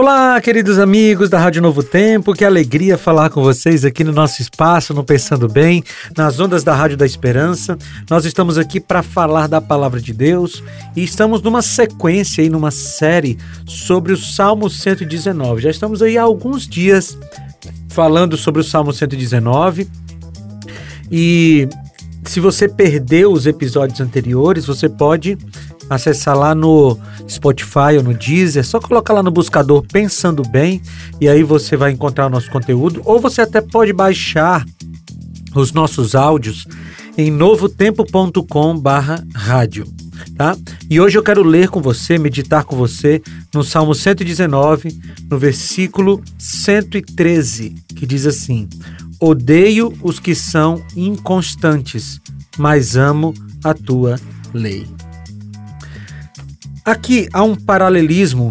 Olá, queridos amigos da Rádio Novo Tempo, que alegria falar com vocês aqui no nosso espaço, no Pensando Bem, nas ondas da Rádio da Esperança. Nós estamos aqui para falar da palavra de Deus e estamos numa sequência aí, numa série sobre o Salmo 119. Já estamos aí há alguns dias falando sobre o Salmo 119 e se você perdeu os episódios anteriores, você pode acessar lá no Spotify ou no Deezer, só colocar lá no buscador Pensando Bem e aí você vai encontrar o nosso conteúdo, ou você até pode baixar os nossos áudios em novotempo.com/rádio, tá? E hoje eu quero ler com você, meditar com você no Salmo 119, no versículo 113, que diz assim: Odeio os que são inconstantes, mas amo a tua lei. Aqui há um paralelismo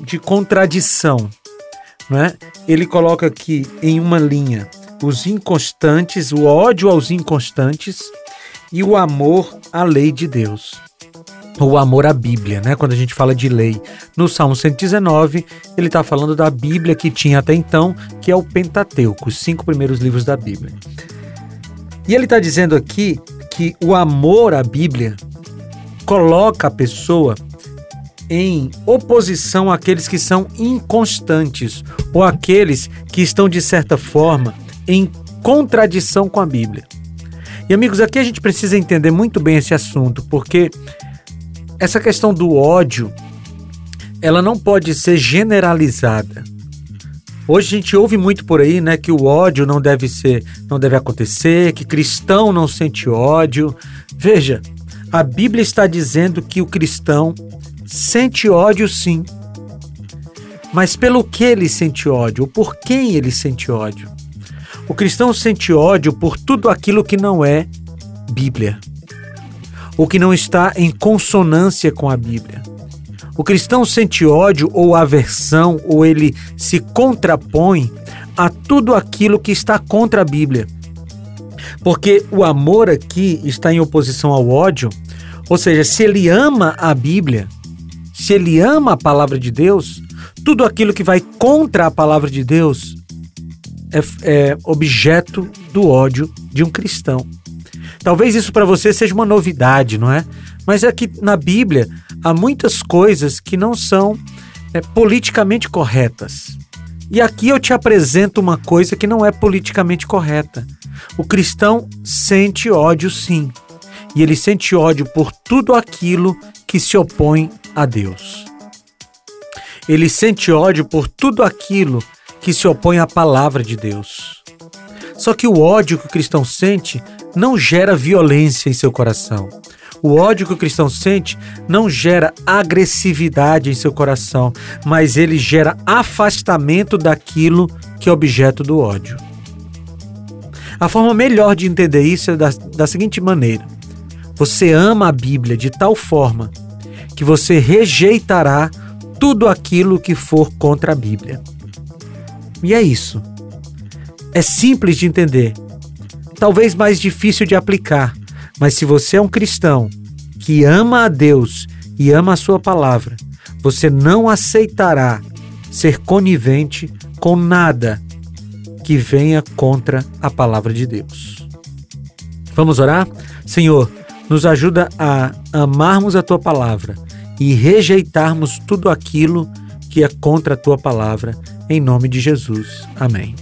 de contradição, não é? Ele coloca aqui em uma linha os inconstantes, o ódio aos inconstantes e o amor à lei de Deus. O amor à Bíblia, né? Quando a gente fala de lei. No Salmo 119, ele está falando da Bíblia que tinha até então, que é o Pentateuco, os cinco primeiros livros da Bíblia. E ele está dizendo aqui que o amor à Bíblia coloca a pessoa em oposição àqueles que são inconstantes ou aqueles que estão, de certa forma, em contradição com a Bíblia. E amigos, aqui a gente precisa entender muito bem esse assunto, porque essa questão do ódio, ela não pode ser generalizada. Hoje a gente ouve muito por aí, né, que o ódio não deve ser, não deve acontecer, que cristão não sente ódio. Veja, a Bíblia está dizendo que o cristão sente ódio sim. Mas pelo que ele sente ódio? Por quem ele sente ódio? O cristão sente ódio por tudo aquilo que não é Bíblia, ou que não está em consonância com a Bíblia. O cristão sente ódio ou aversão, ou ele se contrapõe a tudo aquilo que está contra a Bíblia. Porque o amor aqui está em oposição ao ódio, ou seja, se ele ama a Bíblia, se ele ama a palavra de Deus, tudo aquilo que vai contra a palavra de Deus é, é objeto do ódio de um cristão. Talvez isso para você seja uma novidade, não é? Mas é que na Bíblia há muitas coisas que não são é, politicamente corretas. E aqui eu te apresento uma coisa que não é politicamente correta. O cristão sente ódio sim. E ele sente ódio por tudo aquilo que se opõe a Deus. Ele sente ódio por tudo aquilo que se opõe à palavra de Deus. Só que o ódio que o cristão sente não gera violência em seu coração. O ódio que o cristão sente não gera agressividade em seu coração, mas ele gera afastamento daquilo que é objeto do ódio. A forma melhor de entender isso é da, da seguinte maneira: você ama a Bíblia de tal forma que você rejeitará tudo aquilo que for contra a Bíblia. E é isso. É simples de entender, talvez mais difícil de aplicar, mas se você é um cristão que ama a Deus e ama a Sua palavra, você não aceitará ser conivente com nada que venha contra a palavra de Deus. Vamos orar? Senhor, nos ajuda a amarmos a tua palavra e rejeitarmos tudo aquilo que é contra a tua palavra, em nome de Jesus. Amém.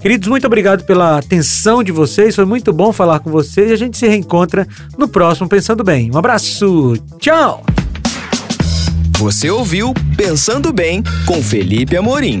Queridos, muito obrigado pela atenção de vocês. Foi muito bom falar com vocês a gente se reencontra no próximo Pensando Bem. Um abraço. Tchau. Você ouviu Pensando Bem com Felipe Amorim.